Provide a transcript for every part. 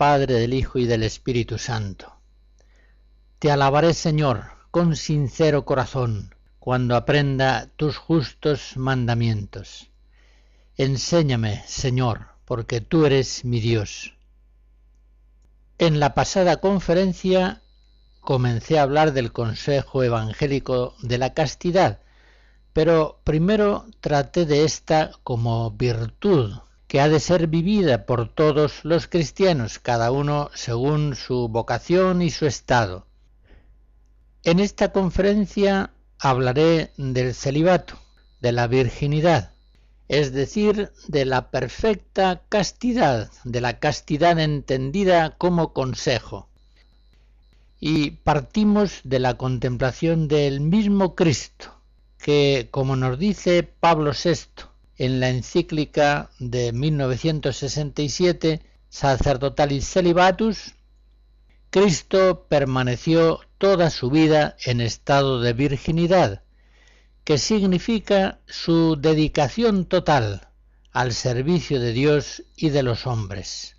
Padre, del Hijo y del Espíritu Santo. Te alabaré, Señor, con sincero corazón, cuando aprenda tus justos mandamientos. Enséñame, Señor, porque tú eres mi Dios. En la pasada conferencia comencé a hablar del consejo evangélico de la castidad, pero primero traté de esta como virtud que ha de ser vivida por todos los cristianos, cada uno según su vocación y su estado. En esta conferencia hablaré del celibato, de la virginidad, es decir, de la perfecta castidad, de la castidad entendida como consejo. Y partimos de la contemplación del mismo Cristo, que, como nos dice Pablo VI, en la encíclica de 1967 Sacerdotalis Celibatus, Cristo permaneció toda su vida en estado de virginidad, que significa su dedicación total al servicio de Dios y de los hombres.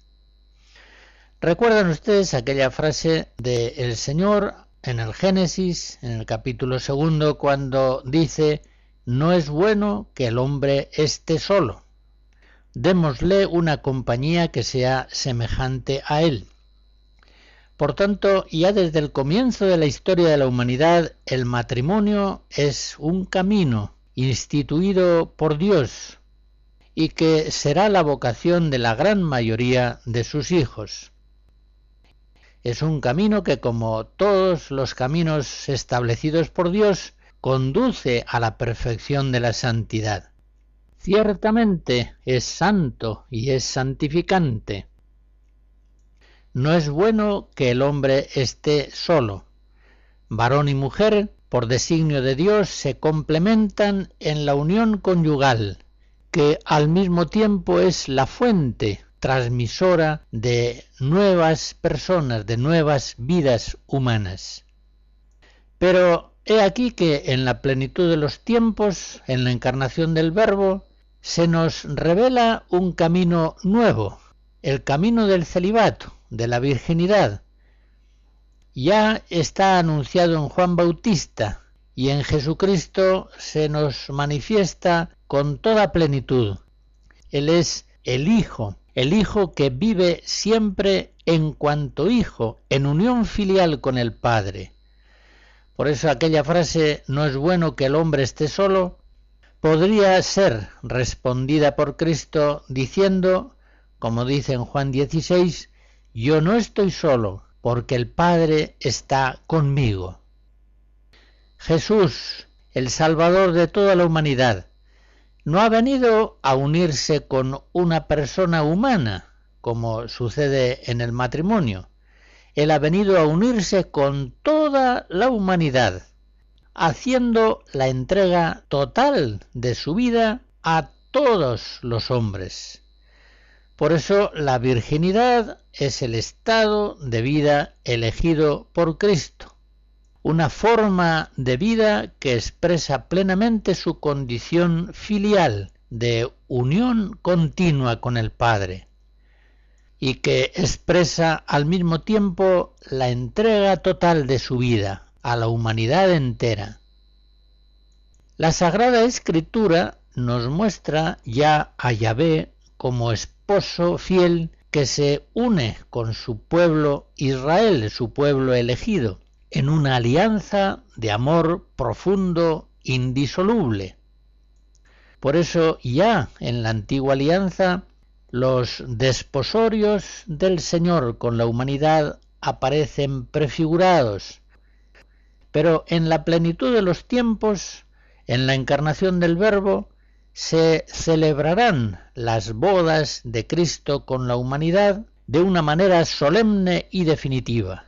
¿Recuerdan ustedes aquella frase del el Señor en el Génesis, en el capítulo segundo, cuando dice no es bueno que el hombre esté solo. Démosle una compañía que sea semejante a él. Por tanto, ya desde el comienzo de la historia de la humanidad, el matrimonio es un camino instituido por Dios y que será la vocación de la gran mayoría de sus hijos. Es un camino que, como todos los caminos establecidos por Dios, conduce a la perfección de la santidad. Ciertamente es santo y es santificante. No es bueno que el hombre esté solo. Varón y mujer, por designio de Dios, se complementan en la unión conyugal, que al mismo tiempo es la fuente transmisora de nuevas personas, de nuevas vidas humanas. Pero He aquí que en la plenitud de los tiempos, en la encarnación del Verbo, se nos revela un camino nuevo, el camino del celibato, de la virginidad. Ya está anunciado en Juan Bautista y en Jesucristo se nos manifiesta con toda plenitud. Él es el Hijo, el Hijo que vive siempre en cuanto Hijo, en unión filial con el Padre. Por eso aquella frase no es bueno que el hombre esté solo podría ser respondida por Cristo diciendo, como dice en Juan 16, yo no estoy solo porque el Padre está conmigo. Jesús, el Salvador de toda la humanidad, no ha venido a unirse con una persona humana, como sucede en el matrimonio, él ha venido a unirse con toda la humanidad, haciendo la entrega total de su vida a todos los hombres. Por eso la virginidad es el estado de vida elegido por Cristo, una forma de vida que expresa plenamente su condición filial de unión continua con el Padre y que expresa al mismo tiempo la entrega total de su vida a la humanidad entera. La Sagrada Escritura nos muestra ya a Yahvé como esposo fiel que se une con su pueblo Israel, su pueblo elegido, en una alianza de amor profundo, indisoluble. Por eso ya en la antigua alianza los desposorios del Señor con la humanidad aparecen prefigurados, pero en la plenitud de los tiempos, en la encarnación del Verbo, se celebrarán las bodas de Cristo con la humanidad de una manera solemne y definitiva.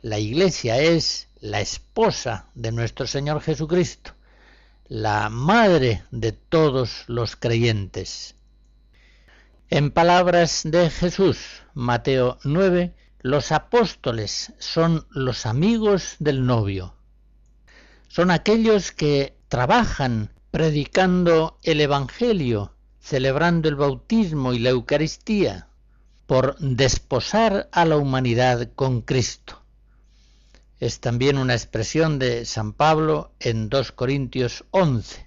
La Iglesia es la esposa de nuestro Señor Jesucristo, la madre de todos los creyentes. En palabras de Jesús, Mateo 9, los apóstoles son los amigos del novio. Son aquellos que trabajan predicando el Evangelio, celebrando el bautismo y la Eucaristía, por desposar a la humanidad con Cristo. Es también una expresión de San Pablo en 2 Corintios 11,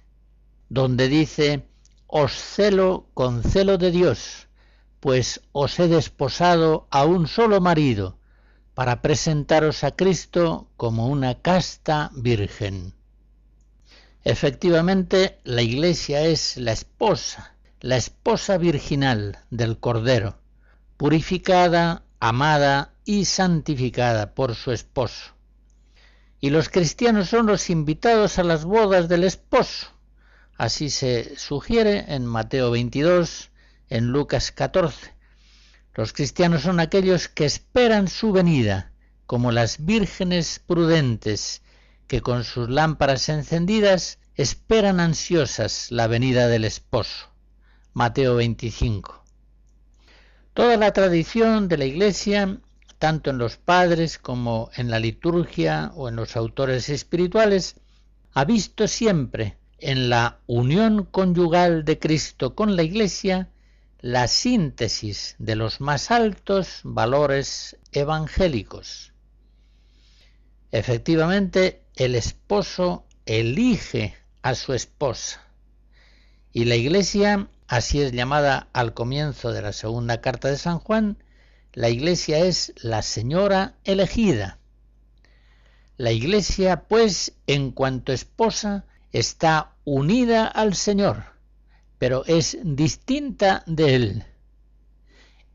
donde dice, Os celo con celo de Dios, pues os he desposado a un solo marido, para presentaros a Cristo como una casta virgen. Efectivamente, la Iglesia es la esposa, la esposa virginal del Cordero, purificada, amada y santificada por su esposo. Y los cristianos son los invitados a las bodas del esposo. Así se sugiere en Mateo 22, en Lucas 14. Los cristianos son aquellos que esperan su venida, como las vírgenes prudentes, que con sus lámparas encendidas esperan ansiosas la venida del esposo. Mateo 25. Toda la tradición de la Iglesia, tanto en los padres como en la liturgia o en los autores espirituales, ha visto siempre en la unión conyugal de Cristo con la Iglesia la síntesis de los más altos valores evangélicos. Efectivamente, el esposo elige a su esposa y la Iglesia así es llamada al comienzo de la segunda carta de San Juan, la Iglesia es la Señora elegida. La Iglesia, pues, en cuanto esposa, está unida al Señor, pero es distinta de Él.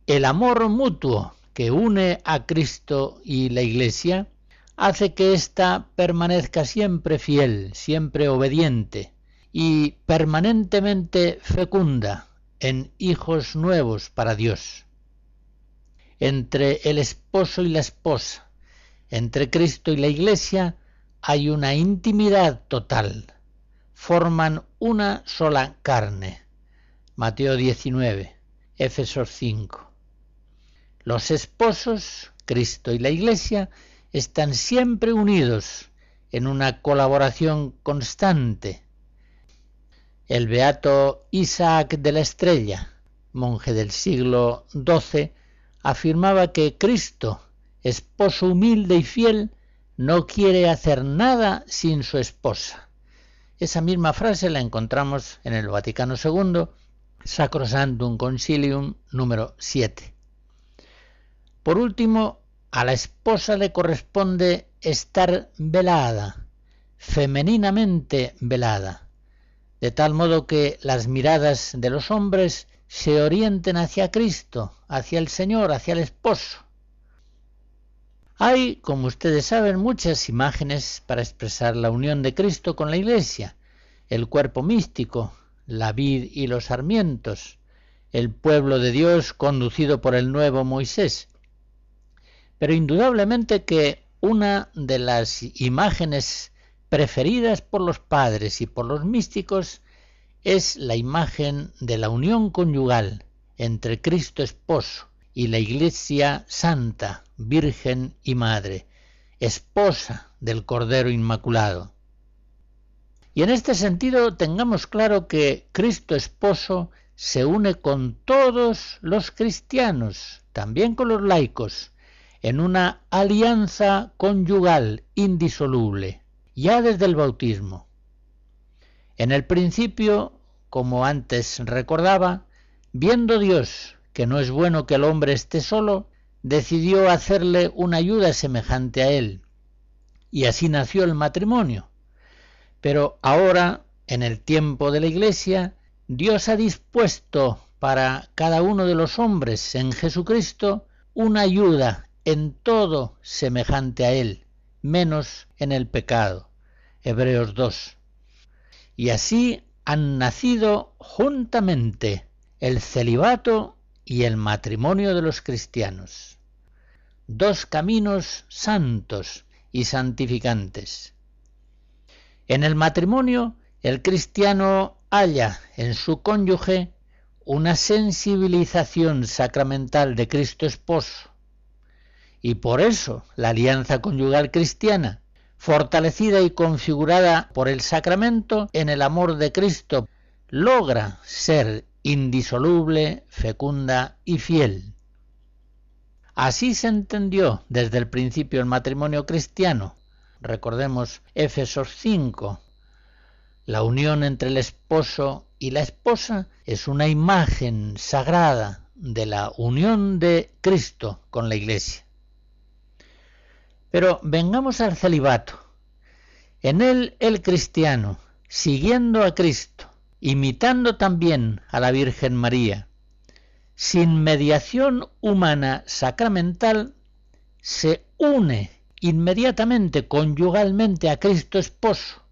El amor mutuo que une a Cristo y la Iglesia hace que ésta permanezca siempre fiel, siempre obediente, y permanentemente fecunda en hijos nuevos para Dios. Entre el esposo y la esposa, entre Cristo y la Iglesia, hay una intimidad total. Forman una sola carne. Mateo 19, Éfesos 5. Los esposos, Cristo y la Iglesia, están siempre unidos en una colaboración constante, el beato Isaac de la Estrella, monje del siglo XII, afirmaba que Cristo, esposo humilde y fiel, no quiere hacer nada sin su esposa. Esa misma frase la encontramos en el Vaticano II, Sacrosantum Concilium número 7. Por último, a la esposa le corresponde estar velada, femeninamente velada de tal modo que las miradas de los hombres se orienten hacia Cristo, hacia el Señor, hacia el esposo. Hay, como ustedes saben, muchas imágenes para expresar la unión de Cristo con la Iglesia, el cuerpo místico, la vid y los sarmientos, el pueblo de Dios conducido por el nuevo Moisés. Pero indudablemente que una de las imágenes preferidas por los padres y por los místicos es la imagen de la unión conyugal entre Cristo esposo y la Iglesia santa, Virgen y Madre, esposa del Cordero Inmaculado. Y en este sentido tengamos claro que Cristo esposo se une con todos los cristianos, también con los laicos, en una alianza conyugal indisoluble ya desde el bautismo. En el principio, como antes recordaba, viendo Dios que no es bueno que el hombre esté solo, decidió hacerle una ayuda semejante a él, y así nació el matrimonio. Pero ahora, en el tiempo de la Iglesia, Dios ha dispuesto para cada uno de los hombres en Jesucristo una ayuda en todo semejante a Él, menos en el pecado. Hebreos 2. Y así han nacido juntamente el celibato y el matrimonio de los cristianos. Dos caminos santos y santificantes. En el matrimonio, el cristiano halla en su cónyuge una sensibilización sacramental de Cristo esposo. Y por eso la alianza conyugal cristiana, fortalecida y configurada por el sacramento en el amor de Cristo, logra ser indisoluble, fecunda y fiel. Así se entendió desde el principio el matrimonio cristiano. Recordemos Éfesos 5. La unión entre el esposo y la esposa es una imagen sagrada de la unión de Cristo con la Iglesia. Pero vengamos al celibato. En él el cristiano, siguiendo a Cristo, imitando también a la Virgen María, sin mediación humana sacramental, se une inmediatamente, conyugalmente a Cristo esposo,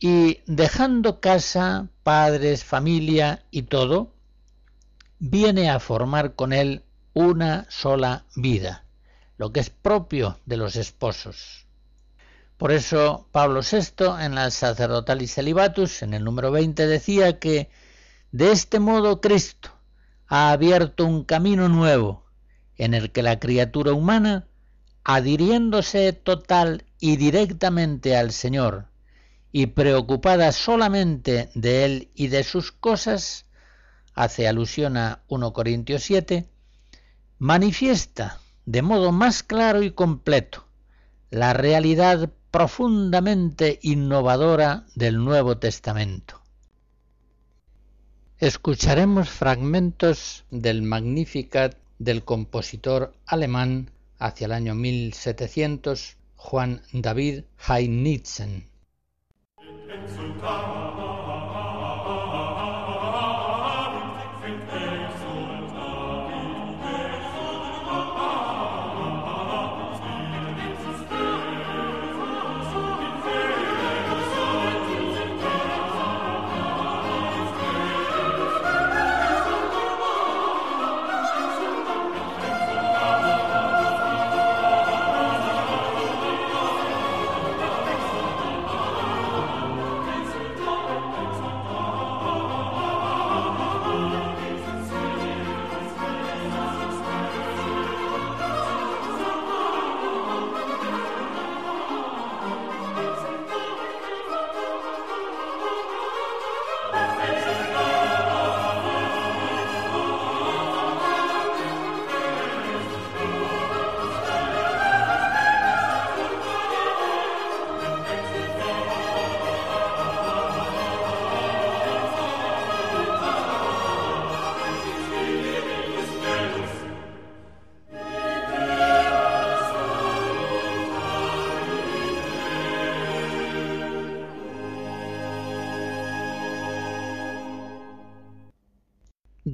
y dejando casa, padres, familia y todo, viene a formar con él una sola vida, lo que es propio de los esposos. Por eso Pablo VI en la Sacerdotalis Celibatus, en el número 20, decía que de este modo Cristo ha abierto un camino nuevo en el que la criatura humana, adhiriéndose total y directamente al Señor, y preocupada solamente de él y de sus cosas, hace alusión a 1 Corintios 7, manifiesta de modo más claro y completo la realidad profundamente innovadora del Nuevo Testamento. Escucharemos fragmentos del Magnificat del compositor alemán hacia el año 1700, Juan David Heinitzen.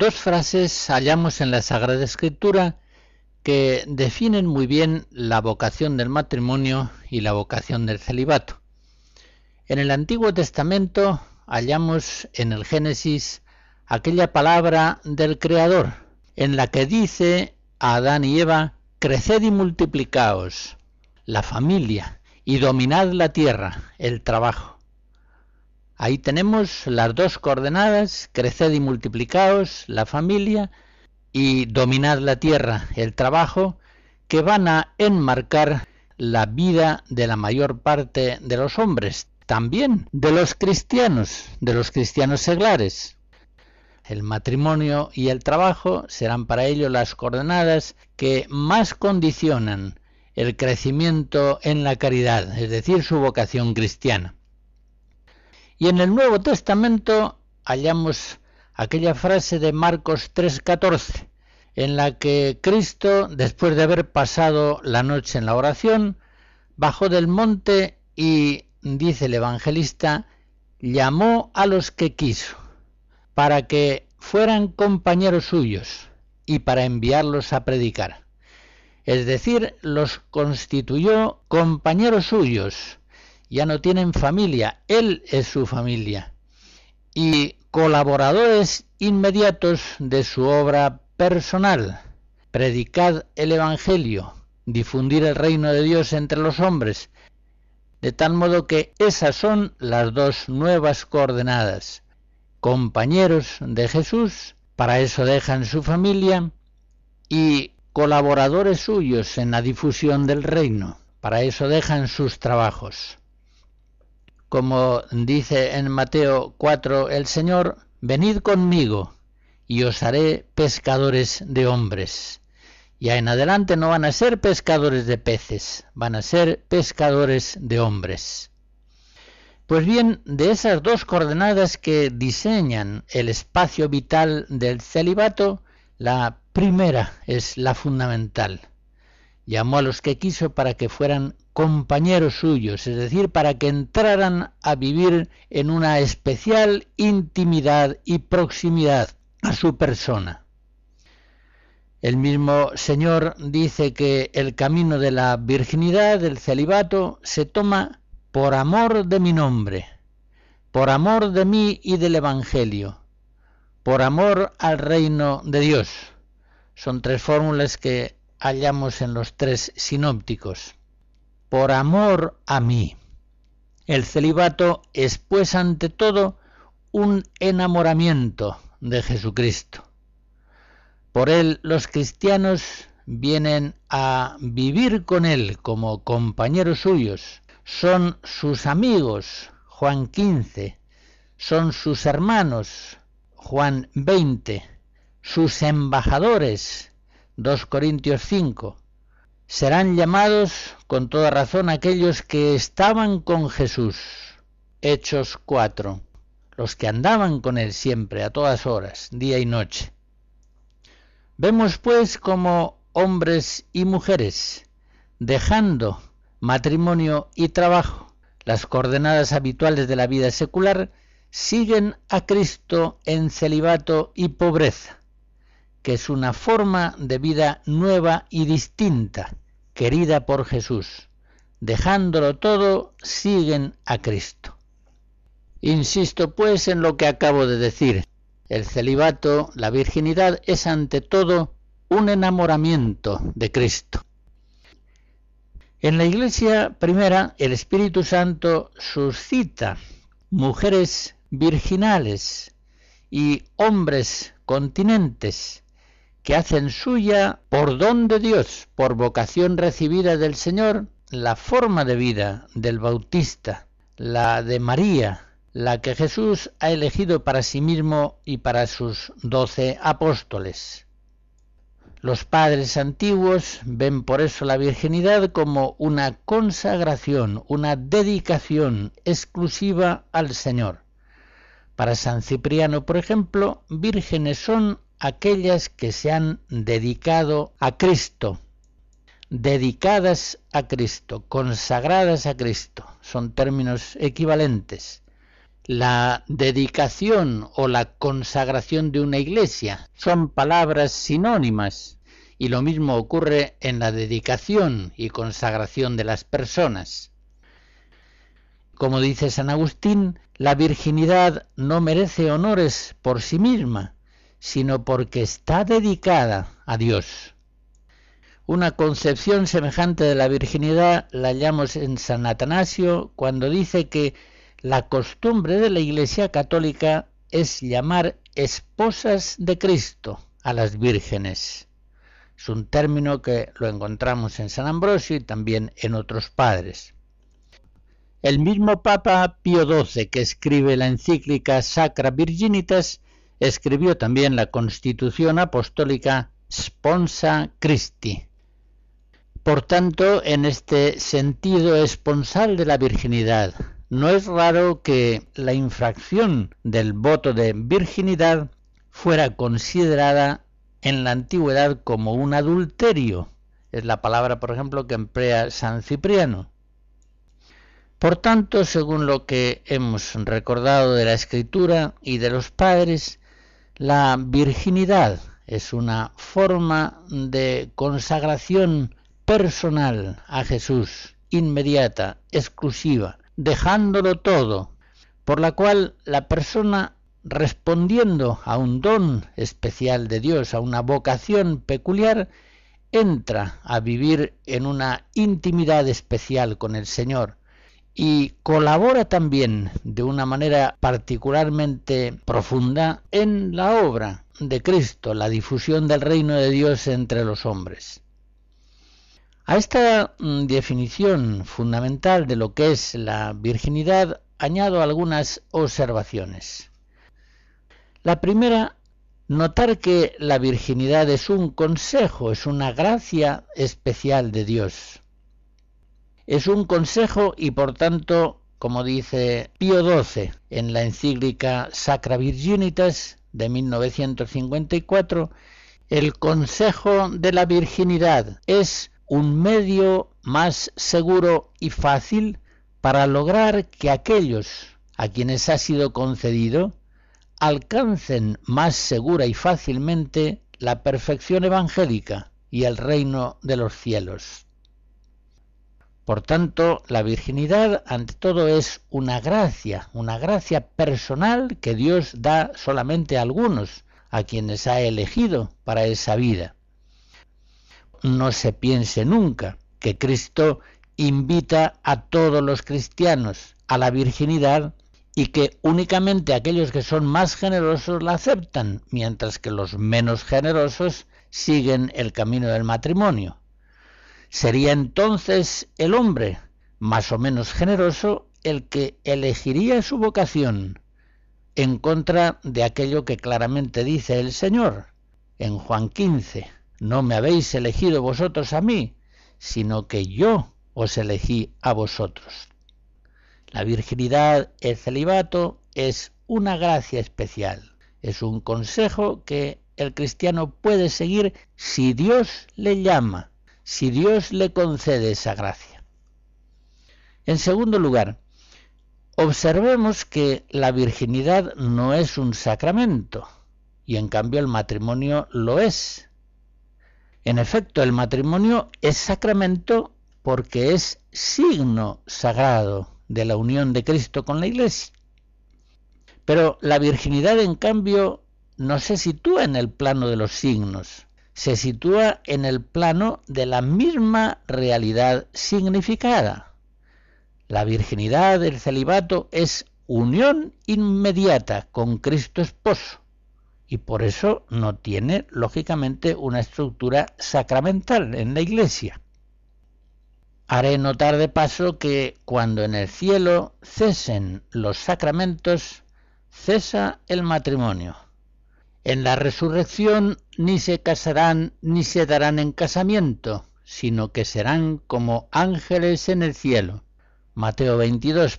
Dos frases hallamos en la Sagrada Escritura que definen muy bien la vocación del matrimonio y la vocación del celibato. En el Antiguo Testamento hallamos en el Génesis aquella palabra del Creador, en la que dice a Adán y Eva, creced y multiplicaos, la familia, y dominad la tierra, el trabajo. Ahí tenemos las dos coordenadas, creced y multiplicaos, la familia, y dominad la tierra, el trabajo, que van a enmarcar la vida de la mayor parte de los hombres, también de los cristianos, de los cristianos seglares. El matrimonio y el trabajo serán para ellos las coordenadas que más condicionan el crecimiento en la caridad, es decir, su vocación cristiana. Y en el Nuevo Testamento hallamos aquella frase de Marcos 3:14, en la que Cristo, después de haber pasado la noche en la oración, bajó del monte y, dice el evangelista, llamó a los que quiso, para que fueran compañeros suyos y para enviarlos a predicar. Es decir, los constituyó compañeros suyos, ya no tienen familia, Él es su familia. Y colaboradores inmediatos de su obra personal. Predicad el Evangelio, difundir el reino de Dios entre los hombres, de tal modo que esas son las dos nuevas coordenadas. Compañeros de Jesús, para eso dejan su familia, y colaboradores suyos en la difusión del reino, para eso dejan sus trabajos. Como dice en Mateo 4 el Señor, venid conmigo y os haré pescadores de hombres. Ya en adelante no van a ser pescadores de peces, van a ser pescadores de hombres. Pues bien, de esas dos coordenadas que diseñan el espacio vital del celibato, la primera es la fundamental. Llamó a los que quiso para que fueran compañeros suyos, es decir, para que entraran a vivir en una especial intimidad y proximidad a su persona. El mismo Señor dice que el camino de la virginidad, del celibato, se toma por amor de mi nombre, por amor de mí y del Evangelio, por amor al reino de Dios. Son tres fórmulas que hallamos en los tres sinópticos. Por amor a mí. El celibato es pues ante todo un enamoramiento de Jesucristo. Por él los cristianos vienen a vivir con él como compañeros suyos, son sus amigos, Juan 15, son sus hermanos, Juan 20, sus embajadores, 2 Corintios 5. Serán llamados con toda razón aquellos que estaban con Jesús, Hechos 4, los que andaban con él siempre, a todas horas, día y noche. Vemos pues como hombres y mujeres, dejando matrimonio y trabajo, las coordenadas habituales de la vida secular, siguen a Cristo en celibato y pobreza, que es una forma de vida nueva y distinta, querida por Jesús. Dejándolo todo, siguen a Cristo. Insisto pues en lo que acabo de decir. El celibato, la virginidad, es ante todo un enamoramiento de Cristo. En la iglesia primera, el Espíritu Santo suscita mujeres virginales y hombres continentes que hacen suya por don de Dios, por vocación recibida del Señor, la forma de vida del Bautista, la de María, la que Jesús ha elegido para sí mismo y para sus doce apóstoles. Los padres antiguos ven por eso la virginidad como una consagración, una dedicación exclusiva al Señor. Para San Cipriano, por ejemplo, vírgenes son aquellas que se han dedicado a Cristo, dedicadas a Cristo, consagradas a Cristo. Son términos equivalentes la dedicación o la consagración de una iglesia son palabras sinónimas y lo mismo ocurre en la dedicación y consagración de las personas. Como dice San Agustín, la virginidad no merece honores por sí misma, sino porque está dedicada a Dios. Una concepción semejante de la virginidad la hallamos en San Atanasio cuando dice que la costumbre de la Iglesia católica es llamar esposas de Cristo a las vírgenes. Es un término que lo encontramos en San Ambrosio y también en otros padres. El mismo Papa Pío XII, que escribe la encíclica Sacra Virginitas, escribió también la Constitución Apostólica Sponsa Christi. Por tanto, en este sentido esponsal de la virginidad, no es raro que la infracción del voto de virginidad fuera considerada en la antigüedad como un adulterio. Es la palabra, por ejemplo, que emplea San Cipriano. Por tanto, según lo que hemos recordado de la escritura y de los padres, la virginidad es una forma de consagración personal a Jesús, inmediata, exclusiva, dejándolo todo, por la cual la persona respondiendo a un don especial de Dios, a una vocación peculiar, entra a vivir en una intimidad especial con el Señor y colabora también de una manera particularmente profunda en la obra de Cristo, la difusión del reino de Dios entre los hombres. A esta mm, definición fundamental de lo que es la virginidad añado algunas observaciones. La primera, notar que la virginidad es un consejo, es una gracia especial de Dios. Es un consejo y por tanto, como dice Pío XII en la encíclica Sacra Virginitas de 1954, el consejo de la virginidad es un medio más seguro y fácil para lograr que aquellos a quienes ha sido concedido alcancen más segura y fácilmente la perfección evangélica y el reino de los cielos. Por tanto, la virginidad ante todo es una gracia, una gracia personal que Dios da solamente a algunos, a quienes ha elegido para esa vida. No se piense nunca que Cristo invita a todos los cristianos a la virginidad y que únicamente aquellos que son más generosos la aceptan, mientras que los menos generosos siguen el camino del matrimonio. Sería entonces el hombre, más o menos generoso, el que elegiría su vocación en contra de aquello que claramente dice el Señor en Juan 15, no me habéis elegido vosotros a mí, sino que yo os elegí a vosotros. La virginidad, el celibato, es una gracia especial, es un consejo que el cristiano puede seguir si Dios le llama, si Dios le concede esa gracia. En segundo lugar, observemos que la virginidad no es un sacramento y en cambio el matrimonio lo es. En efecto, el matrimonio es sacramento porque es signo sagrado de la unión de Cristo con la Iglesia. Pero la virginidad, en cambio, no se sitúa en el plano de los signos, se sitúa en el plano de la misma realidad significada. La virginidad del celibato es unión inmediata con Cristo esposo y por eso no tiene, lógicamente, una estructura sacramental en la Iglesia. Haré notar de paso que cuando en el cielo cesen los sacramentos, cesa el matrimonio. En la resurrección ni se casarán ni se darán en casamiento, sino que serán como ángeles en el cielo. Mateo 22.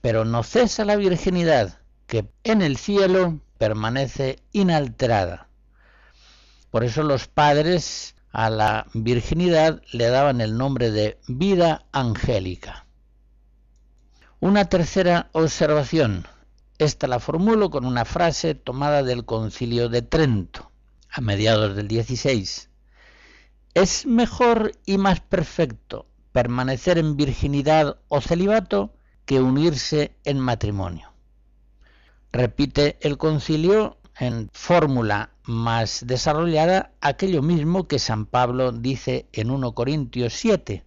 Pero no cesa la virginidad, que en el cielo permanece inalterada. Por eso los padres a la virginidad le daban el nombre de vida angélica. Una tercera observación. Esta la formulo con una frase tomada del concilio de Trento, a mediados del 16. Es mejor y más perfecto permanecer en virginidad o celibato que unirse en matrimonio. Repite el concilio en fórmula más desarrollada aquello mismo que San Pablo dice en 1 Corintios 7,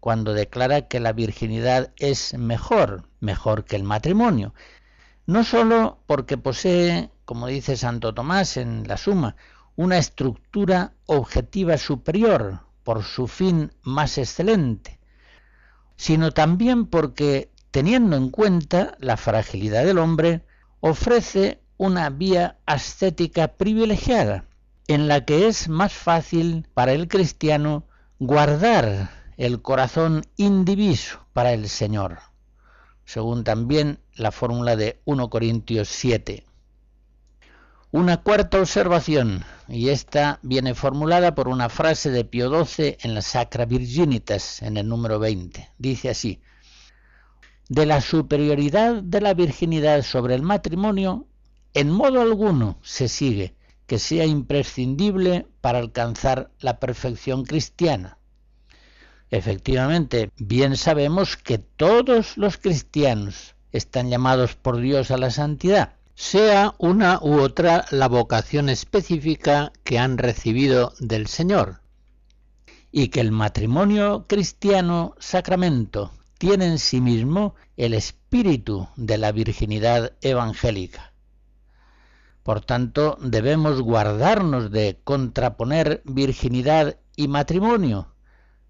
cuando declara que la virginidad es mejor, mejor que el matrimonio, no sólo porque posee, como dice Santo Tomás en la suma, una estructura objetiva superior por su fin más excelente, sino también porque, teniendo en cuenta la fragilidad del hombre, ofrece una vía ascética privilegiada, en la que es más fácil para el cristiano guardar el corazón indiviso para el Señor, según también la fórmula de 1 Corintios 7. Una cuarta observación, y esta viene formulada por una frase de Pío XII en la Sacra Virginitas, en el número 20. Dice así, de la superioridad de la virginidad sobre el matrimonio en modo alguno se sigue que sea imprescindible para alcanzar la perfección cristiana. Efectivamente, bien sabemos que todos los cristianos están llamados por Dios a la santidad, sea una u otra la vocación específica que han recibido del Señor, y que el matrimonio cristiano sacramento tiene en sí mismo el espíritu de la virginidad evangélica. Por tanto, debemos guardarnos de contraponer virginidad y matrimonio,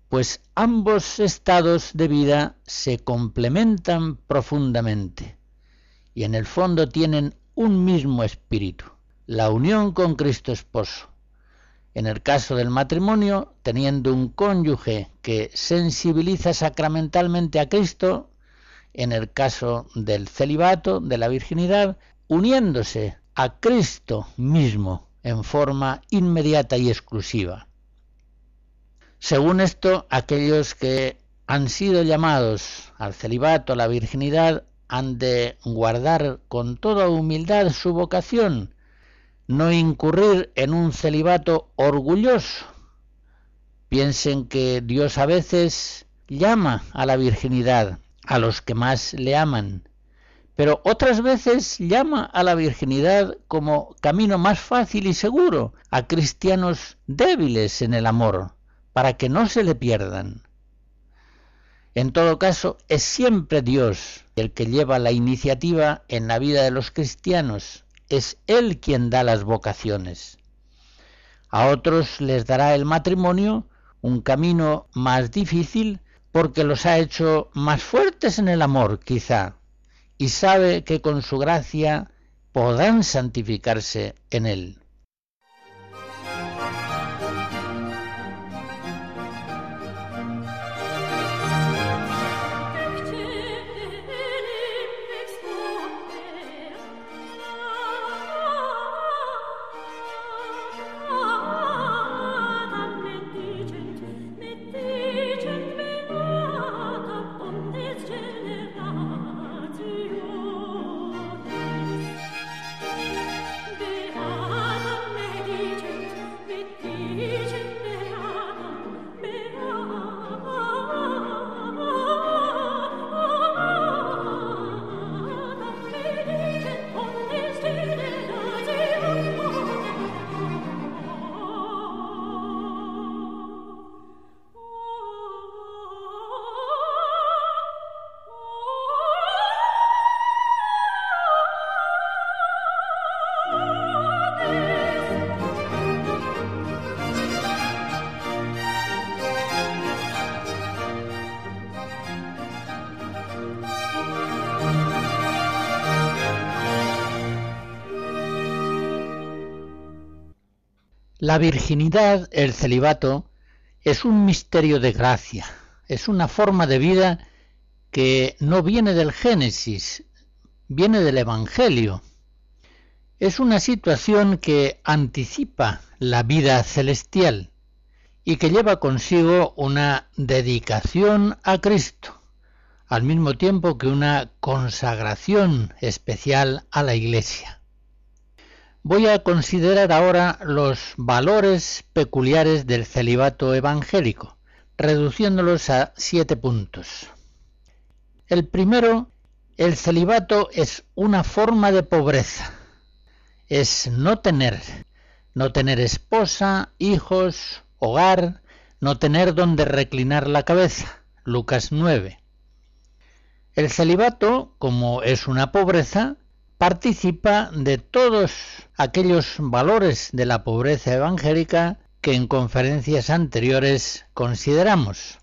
pues ambos estados de vida se complementan profundamente y en el fondo tienen un mismo espíritu, la unión con Cristo Esposo. En el caso del matrimonio, teniendo un cónyuge que sensibiliza sacramentalmente a Cristo, en el caso del celibato, de la virginidad, uniéndose a Cristo mismo en forma inmediata y exclusiva. Según esto, aquellos que han sido llamados al celibato, a la virginidad, han de guardar con toda humildad su vocación, no incurrir en un celibato orgulloso. Piensen que Dios a veces llama a la virginidad a los que más le aman, pero otras veces llama a la virginidad como camino más fácil y seguro a cristianos débiles en el amor, para que no se le pierdan. En todo caso, es siempre Dios el que lleva la iniciativa en la vida de los cristianos, es Él quien da las vocaciones. A otros les dará el matrimonio un camino más difícil porque los ha hecho más fuertes en el amor, quizá, y sabe que con su gracia podrán santificarse en él. La virginidad, el celibato, es un misterio de gracia, es una forma de vida que no viene del Génesis, viene del Evangelio. Es una situación que anticipa la vida celestial y que lleva consigo una dedicación a Cristo, al mismo tiempo que una consagración especial a la Iglesia. Voy a considerar ahora los valores peculiares del celibato evangélico, reduciéndolos a siete puntos. El primero, el celibato es una forma de pobreza. Es no tener, no tener esposa, hijos, hogar, no tener donde reclinar la cabeza. Lucas 9. El celibato, como es una pobreza, participa de todos aquellos valores de la pobreza evangélica que en conferencias anteriores consideramos.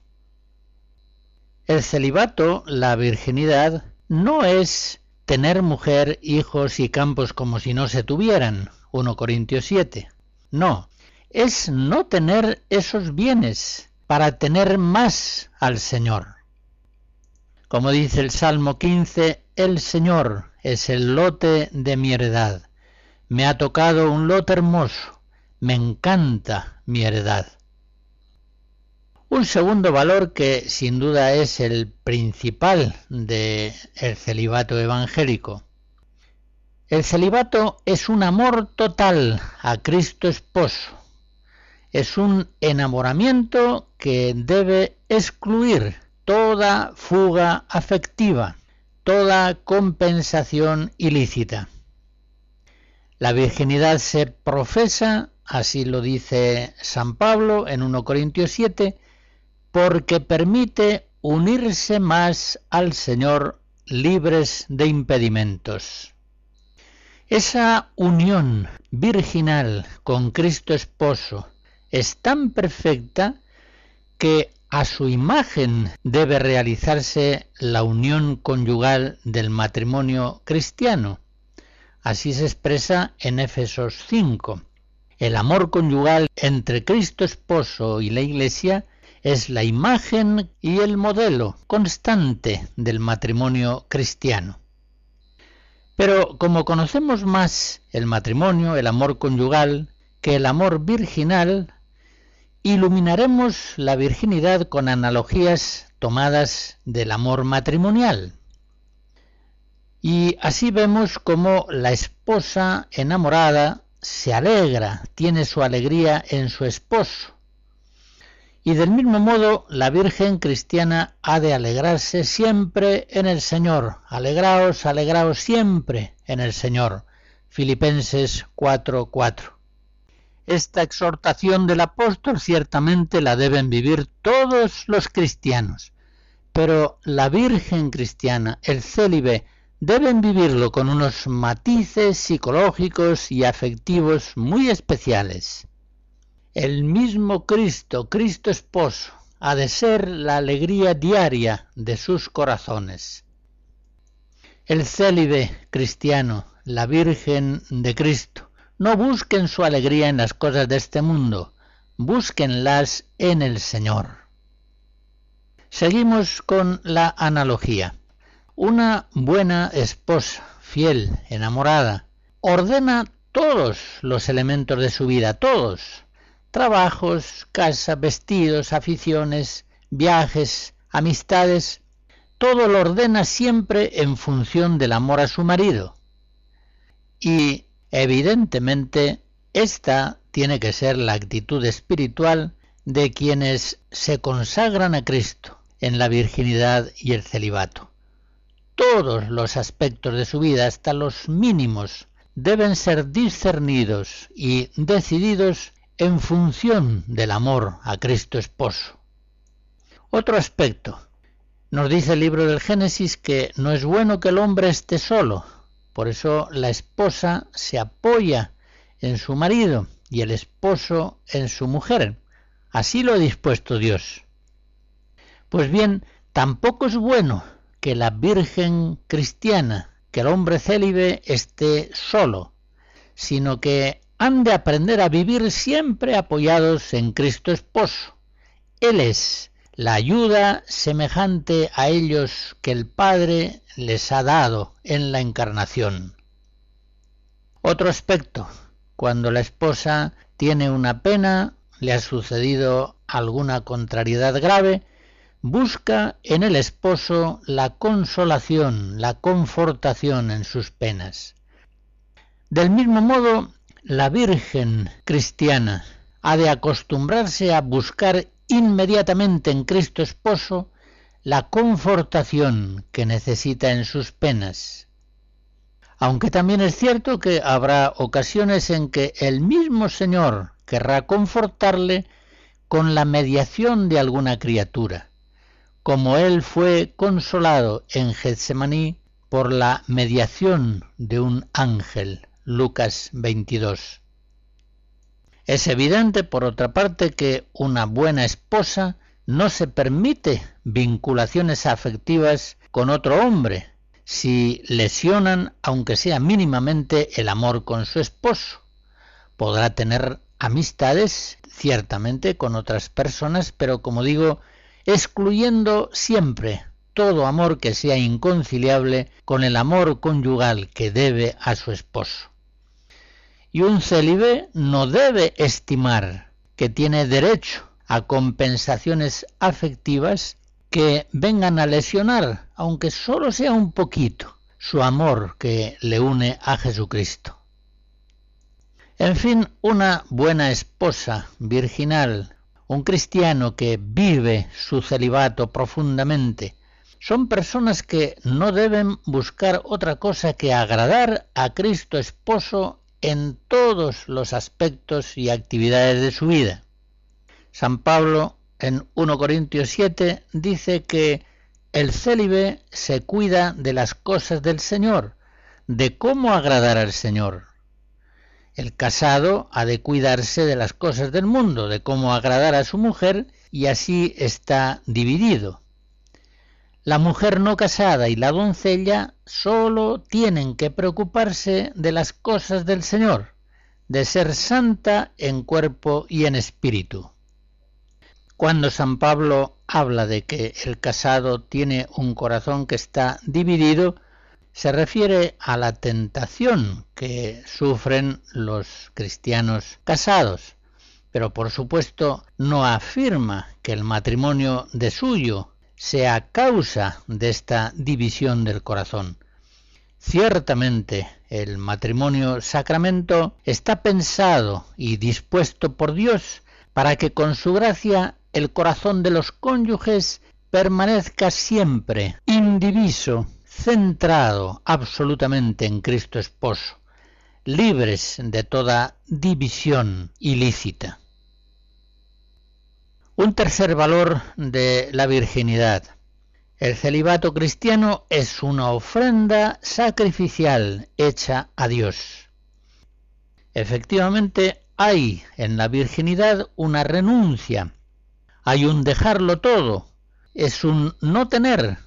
El celibato, la virginidad, no es tener mujer, hijos y campos como si no se tuvieran, 1 Corintios 7. No, es no tener esos bienes para tener más al Señor. Como dice el Salmo 15, el Señor es el lote de mi heredad. Me ha tocado un lote hermoso. Me encanta mi heredad. Un segundo valor que sin duda es el principal del el celibato evangélico. El celibato es un amor total a Cristo esposo. Es un enamoramiento que debe excluir toda fuga afectiva toda compensación ilícita. La virginidad se profesa, así lo dice San Pablo en 1 Corintios 7, porque permite unirse más al Señor libres de impedimentos. Esa unión virginal con Cristo esposo es tan perfecta que a su imagen debe realizarse la unión conyugal del matrimonio cristiano. Así se expresa en Éfesos 5. El amor conyugal entre Cristo esposo y la Iglesia es la imagen y el modelo constante del matrimonio cristiano. Pero como conocemos más el matrimonio, el amor conyugal, que el amor virginal, iluminaremos la virginidad con analogías tomadas del amor matrimonial. Y así vemos cómo la esposa enamorada se alegra, tiene su alegría en su esposo. Y del mismo modo la Virgen cristiana ha de alegrarse siempre en el Señor. Alegraos, alegraos siempre en el Señor. Filipenses 4:4. Esta exhortación del apóstol ciertamente la deben vivir todos los cristianos, pero la Virgen cristiana, el célibe, deben vivirlo con unos matices psicológicos y afectivos muy especiales. El mismo Cristo, Cristo esposo, ha de ser la alegría diaria de sus corazones. El célibe cristiano, la Virgen de Cristo, no busquen su alegría en las cosas de este mundo, búsquenlas en el Señor. Seguimos con la analogía. Una buena esposa, fiel, enamorada, ordena todos los elementos de su vida, todos. Trabajos, casa, vestidos, aficiones, viajes, amistades, todo lo ordena siempre en función del amor a su marido. Y evidentemente esta tiene que ser la actitud espiritual de quienes se consagran a Cristo en la virginidad y el celibato todos los aspectos de su vida, hasta los mínimos, deben ser discernidos y decididos en función del amor a Cristo esposo. Otro aspecto. Nos dice el libro del Génesis que no es bueno que el hombre esté solo. Por eso la esposa se apoya en su marido y el esposo en su mujer. Así lo ha dispuesto Dios. Pues bien, tampoco es bueno que la Virgen cristiana, que el hombre célibe esté solo, sino que han de aprender a vivir siempre apoyados en Cristo esposo. Él es la ayuda semejante a ellos que el Padre les ha dado en la encarnación. Otro aspecto, cuando la esposa tiene una pena, le ha sucedido alguna contrariedad grave, busca en el esposo la consolación, la confortación en sus penas. Del mismo modo, la Virgen cristiana ha de acostumbrarse a buscar inmediatamente en Cristo esposo la confortación que necesita en sus penas. Aunque también es cierto que habrá ocasiones en que el mismo Señor querrá confortarle con la mediación de alguna criatura como él fue consolado en Getsemaní por la mediación de un ángel. Lucas 22. Es evidente, por otra parte, que una buena esposa no se permite vinculaciones afectivas con otro hombre si lesionan, aunque sea mínimamente, el amor con su esposo. Podrá tener amistades, ciertamente, con otras personas, pero como digo, excluyendo siempre todo amor que sea inconciliable con el amor conyugal que debe a su esposo. Y un célibe no debe estimar que tiene derecho a compensaciones afectivas que vengan a lesionar, aunque solo sea un poquito, su amor que le une a Jesucristo. En fin, una buena esposa virginal un cristiano que vive su celibato profundamente, son personas que no deben buscar otra cosa que agradar a Cristo esposo en todos los aspectos y actividades de su vida. San Pablo en 1 Corintios 7 dice que el célibe se cuida de las cosas del Señor, de cómo agradar al Señor. El casado ha de cuidarse de las cosas del mundo, de cómo agradar a su mujer, y así está dividido. La mujer no casada y la doncella solo tienen que preocuparse de las cosas del Señor, de ser santa en cuerpo y en espíritu. Cuando San Pablo habla de que el casado tiene un corazón que está dividido, se refiere a la tentación que sufren los cristianos casados, pero por supuesto no afirma que el matrimonio de suyo sea causa de esta división del corazón. Ciertamente el matrimonio sacramento está pensado y dispuesto por Dios para que con su gracia el corazón de los cónyuges permanezca siempre indiviso centrado absolutamente en Cristo esposo, libres de toda división ilícita. Un tercer valor de la virginidad. El celibato cristiano es una ofrenda sacrificial hecha a Dios. Efectivamente, hay en la virginidad una renuncia, hay un dejarlo todo, es un no tener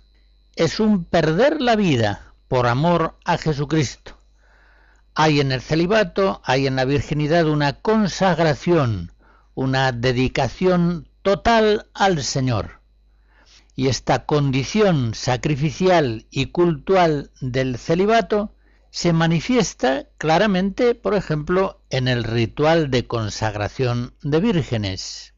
es un perder la vida por amor a Jesucristo. Hay en el celibato, hay en la virginidad una consagración, una dedicación total al Señor. Y esta condición sacrificial y cultural del celibato se manifiesta claramente, por ejemplo, en el ritual de consagración de vírgenes.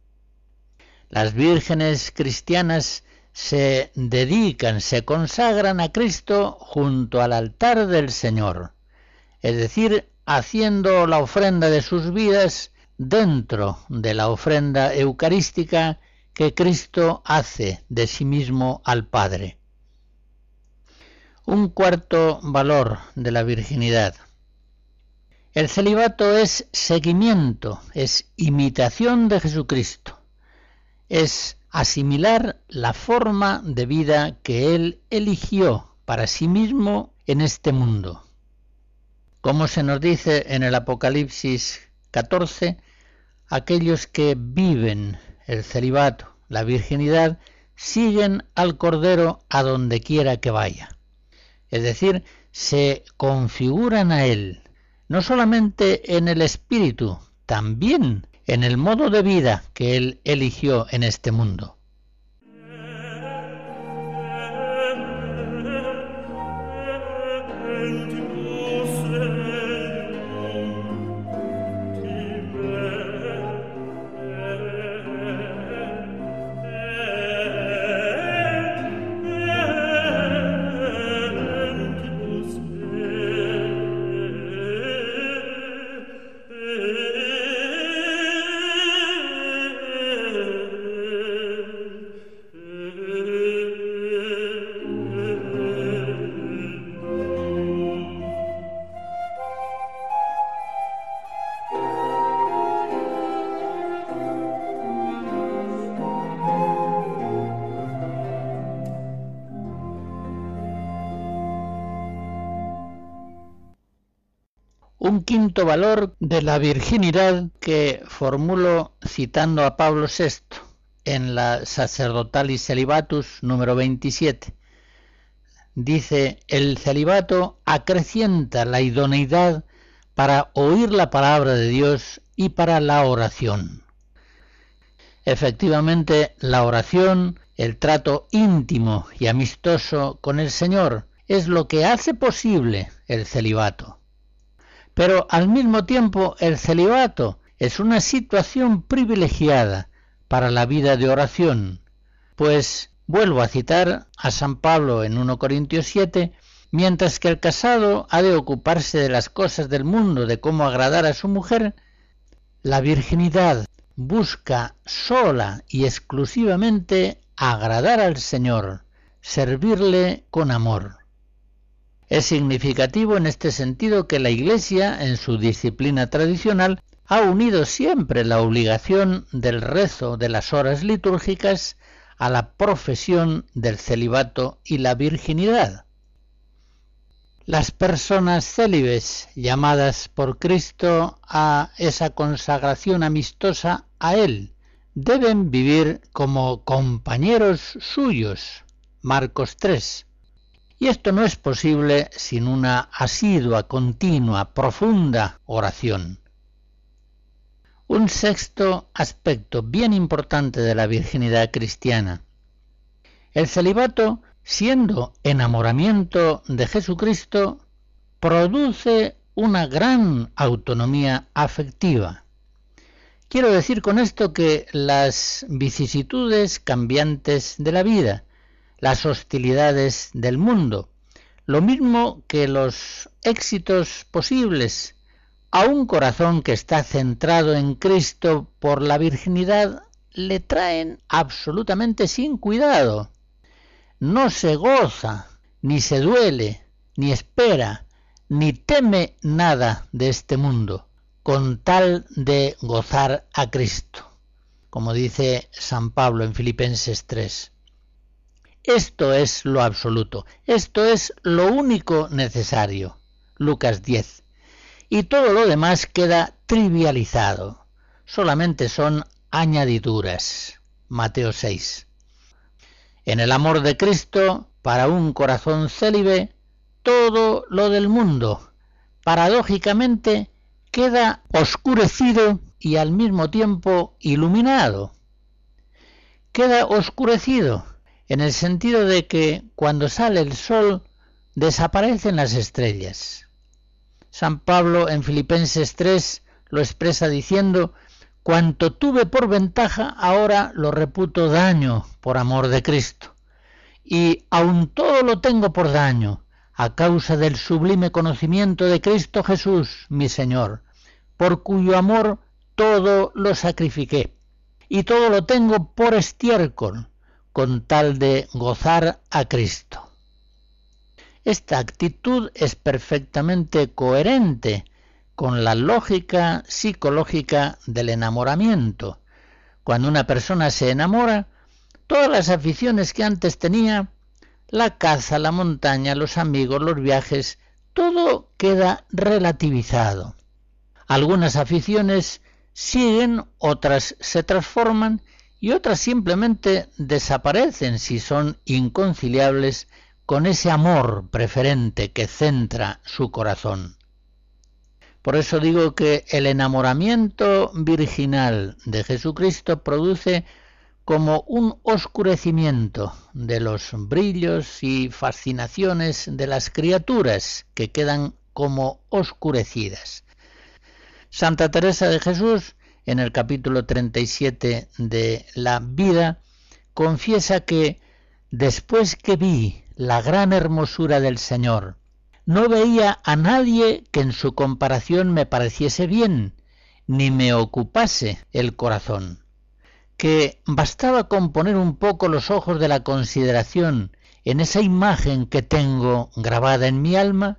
Las vírgenes cristianas se dedican, se consagran a Cristo junto al altar del Señor, es decir, haciendo la ofrenda de sus vidas dentro de la ofrenda eucarística que Cristo hace de sí mismo al Padre. Un cuarto valor de la virginidad. El celibato es seguimiento, es imitación de Jesucristo, es asimilar la forma de vida que Él eligió para sí mismo en este mundo. Como se nos dice en el Apocalipsis 14, aquellos que viven el celibato, la virginidad, siguen al Cordero a donde quiera que vaya. Es decir, se configuran a Él, no solamente en el espíritu, también en el modo de vida que Él eligió en este mundo. Valor de la virginidad que formulo citando a Pablo VI en la Sacerdotalis Celibatus número 27. Dice, el celibato acrecienta la idoneidad para oír la palabra de Dios y para la oración. Efectivamente, la oración, el trato íntimo y amistoso con el Señor, es lo que hace posible el celibato. Pero al mismo tiempo el celibato es una situación privilegiada para la vida de oración, pues vuelvo a citar a San Pablo en 1 Corintios 7, mientras que el casado ha de ocuparse de las cosas del mundo, de cómo agradar a su mujer, la virginidad busca sola y exclusivamente agradar al Señor, servirle con amor. Es significativo en este sentido que la Iglesia, en su disciplina tradicional, ha unido siempre la obligación del rezo de las horas litúrgicas a la profesión del celibato y la virginidad. Las personas célibes llamadas por Cristo a esa consagración amistosa a Él deben vivir como compañeros suyos. Marcos 3. Y esto no es posible sin una asidua, continua, profunda oración. Un sexto aspecto bien importante de la virginidad cristiana. El celibato, siendo enamoramiento de Jesucristo, produce una gran autonomía afectiva. Quiero decir con esto que las vicisitudes cambiantes de la vida, las hostilidades del mundo, lo mismo que los éxitos posibles a un corazón que está centrado en Cristo por la virginidad le traen absolutamente sin cuidado. No se goza, ni se duele, ni espera, ni teme nada de este mundo, con tal de gozar a Cristo, como dice San Pablo en Filipenses 3. Esto es lo absoluto, esto es lo único necesario. Lucas 10 y todo lo demás queda trivializado. Solamente son añadiduras. Mateo 6. En el amor de Cristo, para un corazón célibe, todo lo del mundo, paradójicamente, queda oscurecido y al mismo tiempo iluminado. Queda oscurecido en el sentido de que cuando sale el sol desaparecen las estrellas. San Pablo en Filipenses 3 lo expresa diciendo, cuanto tuve por ventaja, ahora lo reputo daño por amor de Cristo. Y aun todo lo tengo por daño, a causa del sublime conocimiento de Cristo Jesús, mi Señor, por cuyo amor todo lo sacrifiqué. Y todo lo tengo por estiércol, con tal de gozar a Cristo. Esta actitud es perfectamente coherente con la lógica psicológica del enamoramiento. Cuando una persona se enamora, todas las aficiones que antes tenía, la caza, la montaña, los amigos, los viajes, todo queda relativizado. Algunas aficiones siguen, otras se transforman y otras simplemente desaparecen si son inconciliables con ese amor preferente que centra su corazón. Por eso digo que el enamoramiento virginal de Jesucristo produce como un oscurecimiento de los brillos y fascinaciones de las criaturas que quedan como oscurecidas. Santa Teresa de Jesús, en el capítulo 37 de La vida, confiesa que después que vi la gran hermosura del Señor. No veía a nadie que en su comparación me pareciese bien, ni me ocupase el corazón. Que bastaba con poner un poco los ojos de la consideración en esa imagen que tengo grabada en mi alma,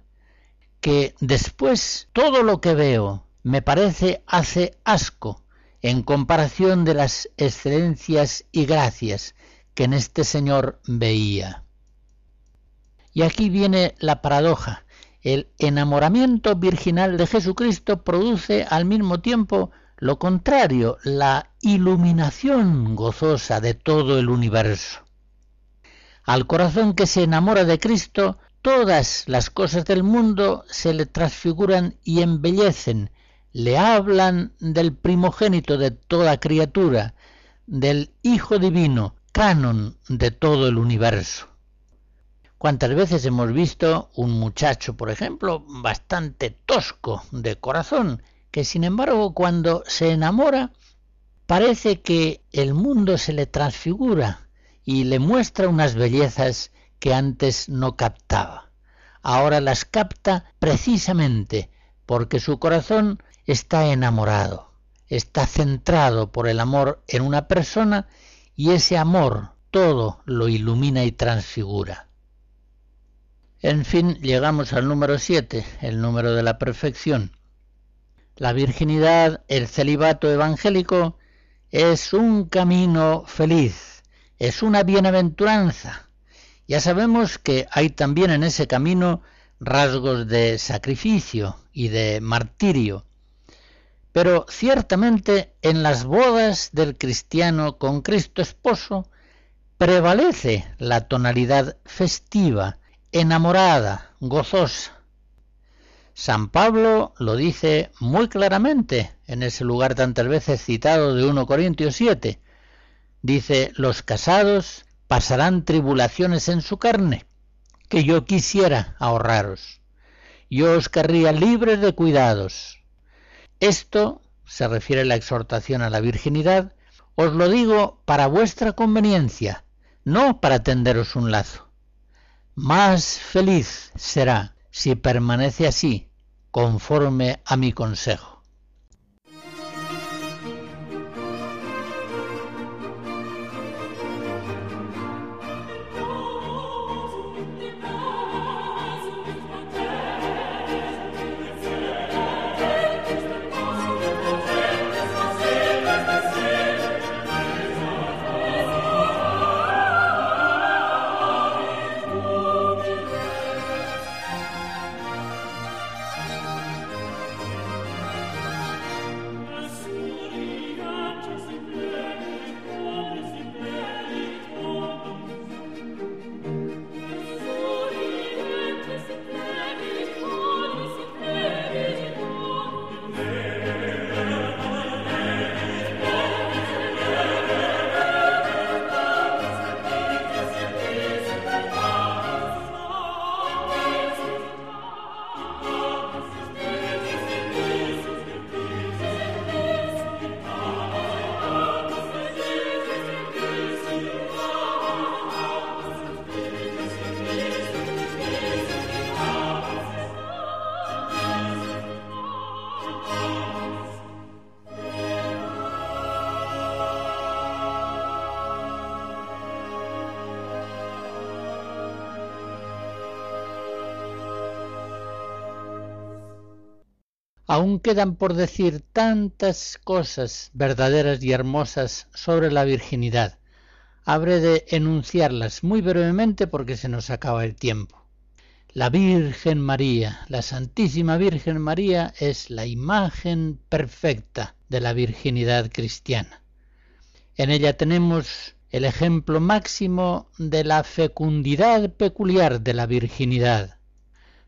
que después todo lo que veo me parece hace asco en comparación de las excelencias y gracias que en este Señor veía. Y aquí viene la paradoja. El enamoramiento virginal de Jesucristo produce al mismo tiempo lo contrario, la iluminación gozosa de todo el universo. Al corazón que se enamora de Cristo, todas las cosas del mundo se le transfiguran y embellecen, le hablan del primogénito de toda criatura, del Hijo Divino, canon de todo el universo. ¿Cuántas veces hemos visto un muchacho, por ejemplo, bastante tosco de corazón, que sin embargo cuando se enamora parece que el mundo se le transfigura y le muestra unas bellezas que antes no captaba. Ahora las capta precisamente porque su corazón está enamorado, está centrado por el amor en una persona y ese amor todo lo ilumina y transfigura. En fin, llegamos al número 7, el número de la perfección. La virginidad, el celibato evangélico, es un camino feliz, es una bienaventuranza. Ya sabemos que hay también en ese camino rasgos de sacrificio y de martirio. Pero ciertamente en las bodas del cristiano con Cristo esposo prevalece la tonalidad festiva, enamorada, gozosa. San Pablo lo dice muy claramente en ese lugar tantas veces citado de 1 Corintios 7. Dice, los casados pasarán tribulaciones en su carne, que yo quisiera ahorraros. Yo os querría libres de cuidados. Esto, se refiere a la exhortación a la virginidad, os lo digo para vuestra conveniencia, no para tenderos un lazo. Más feliz será si permanece así, conforme a mi consejo. Quedan por decir tantas cosas verdaderas y hermosas sobre la virginidad. Habré de enunciarlas muy brevemente porque se nos acaba el tiempo. La Virgen María, la Santísima Virgen María, es la imagen perfecta de la virginidad cristiana. En ella tenemos el ejemplo máximo de la fecundidad peculiar de la virginidad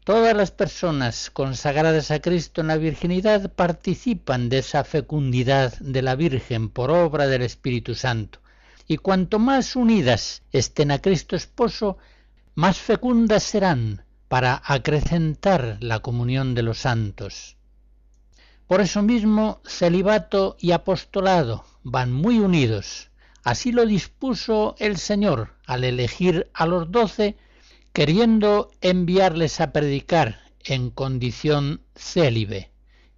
Todas las personas consagradas a Cristo en la virginidad participan de esa fecundidad de la Virgen por obra del Espíritu Santo. Y cuanto más unidas estén a Cristo esposo, más fecundas serán para acrecentar la comunión de los santos. Por eso mismo, celibato y apostolado van muy unidos. Así lo dispuso el Señor al elegir a los doce queriendo enviarles a predicar en condición célibe,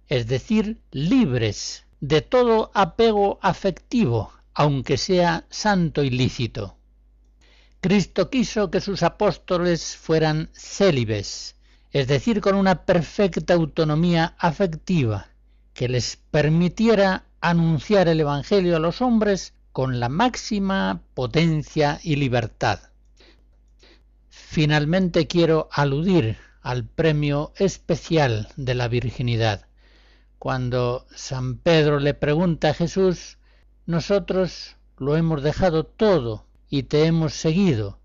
es decir, libres de todo apego afectivo, aunque sea santo y lícito. Cristo quiso que sus apóstoles fueran célibes, es decir, con una perfecta autonomía afectiva, que les permitiera anunciar el Evangelio a los hombres con la máxima potencia y libertad. Finalmente quiero aludir al premio especial de la virginidad. Cuando San Pedro le pregunta a Jesús, nosotros lo hemos dejado todo y te hemos seguido.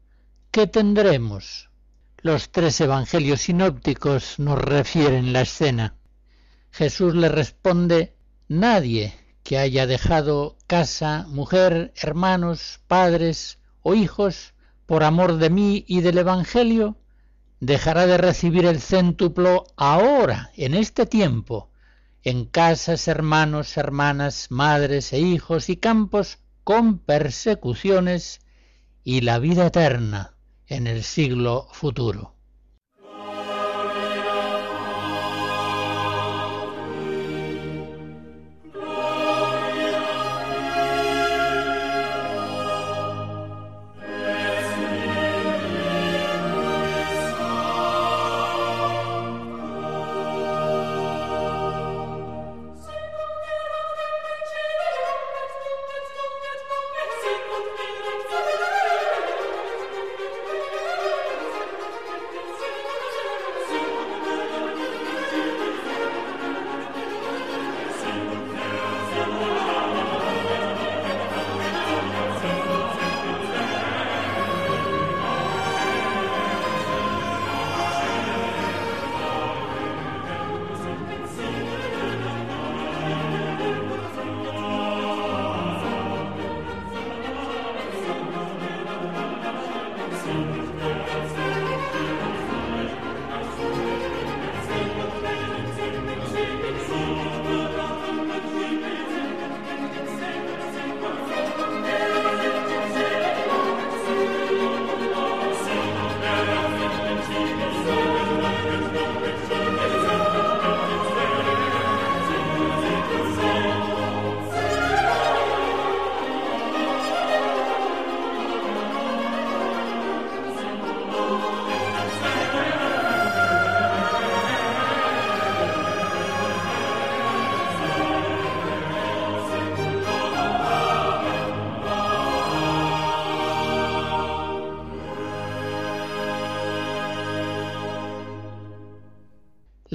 ¿Qué tendremos? Los tres evangelios sinópticos nos refieren la escena. Jesús le responde, nadie que haya dejado casa, mujer, hermanos, padres o hijos, por amor de mí y del Evangelio, dejará de recibir el céntuplo ahora, en este tiempo, en casas, hermanos, hermanas, madres e hijos y campos, con persecuciones y la vida eterna en el siglo futuro.